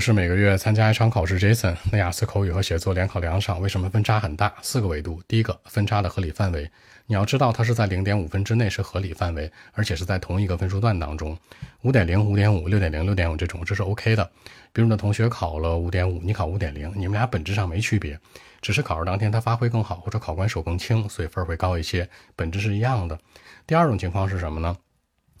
是每个月参加一场考试，Jason。那雅思口语和写作连考两场，为什么分差很大？四个维度。第一个，分差的合理范围，你要知道它是在零点五分之内是合理范围，而且是在同一个分数段当中，五点零、五点五、六点零、六点五这种，这是 OK 的。比如你的同学考了五点五，你考五点零，你们俩本质上没区别，只是考试当天他发挥更好，或者考官手更轻，所以分会高一些，本质是一样的。第二种情况是什么呢？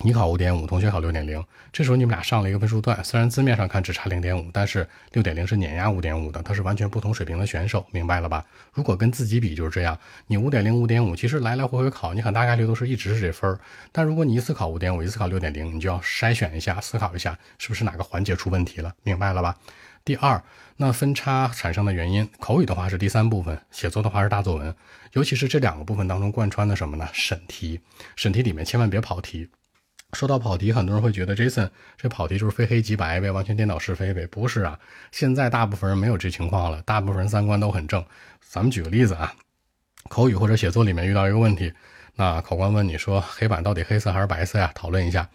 你考五点五，同学考六点零，这时候你们俩上了一个分数段，虽然字面上看只差零点五，但是六点零是碾压五点五的，它是完全不同水平的选手，明白了吧？如果跟自己比就是这样，你五点零、五点五，其实来来回回考，你很大概率都是一直是这分儿。但如果你一次考五点五，一次考六点零，你就要筛选一下，思考一下是不是哪个环节出问题了，明白了吧？第二，那分差产生的原因，口语的话是第三部分，写作的话是大作文，尤其是这两个部分当中贯穿的什么呢？审题，审题里面千万别跑题。说到跑题，很多人会觉得 Jason 这跑题就是非黑即白呗，完全颠倒是非呗？不是啊，现在大部分人没有这情况了，大部分人三观都很正。咱们举个例子啊，口语或者写作里面遇到一个问题，那考官问你说黑板到底黑色还是白色呀？讨论一下。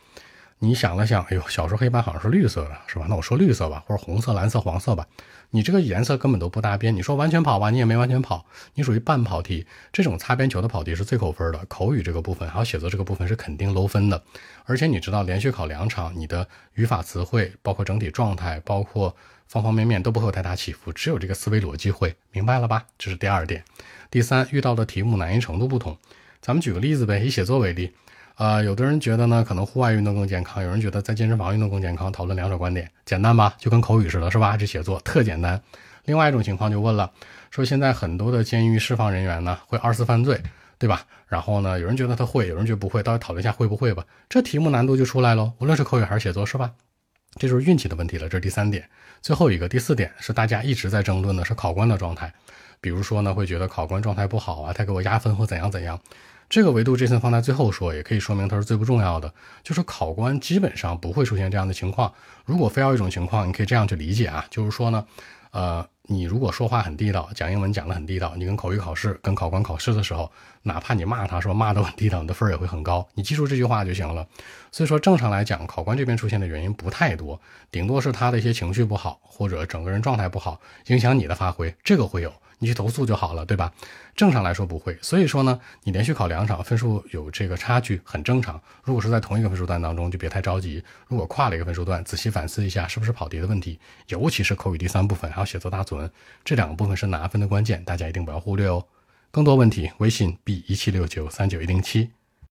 你想了想，哎呦，小时候黑板好像是绿色的，是吧？那我说绿色吧，或者红色、蓝色、黄色吧。你这个颜色根本都不搭边。你说完全跑吧，你也没完全跑，你属于半跑题。这种擦边球的跑题是最扣分的。口语这个部分还有写作这个部分是肯定漏分的。而且你知道，连续考两场，你的语法词汇，包括整体状态，包括方方面面都不会有太大起伏，只有这个思维逻辑会，明白了吧？这是第二点。第三，遇到的题目难易程度不同。咱们举个例子呗，以写作为例。啊，有的人觉得呢，可能户外运动更健康；有人觉得在健身房运动更健康。讨论两者观点，简单吧？就跟口语似的，是吧？这写作特简单。另外一种情况就问了，说现在很多的监狱释放人员呢，会二次犯罪，对吧？然后呢，有人觉得他会，有人觉得不会，到底讨论一下会不会吧？这题目难度就出来了，无论是口语还是写作，是吧？这就是运气的问题了。这是第三点，最后一个第四点是大家一直在争论的，是考官的状态。比如说呢，会觉得考官状态不好啊，他给我压分或怎样怎样。这个维度这层放在最后说，也可以说明它是最不重要的。就是考官基本上不会出现这样的情况。如果非要一种情况，你可以这样去理解啊，就是说呢，呃，你如果说话很地道，讲英文讲得很地道，你跟口语考试、跟考官考试的时候，哪怕你骂他说骂得很地道，你的分也会很高。你记住这句话就行了。所以说，正常来讲，考官这边出现的原因不太多，顶多是他的一些情绪不好，或者整个人状态不好，影响你的发挥，这个会有。你去投诉就好了，对吧？正常来说不会，所以说呢，你连续考两场，分数有这个差距很正常。如果是在同一个分数段当中，就别太着急。如果跨了一个分数段，仔细反思一下是不是跑题的问题，尤其是口语第三部分还有写作大作文这两个部分是拿分的关键，大家一定不要忽略哦。更多问题，微信 b 一七六九三九一零七。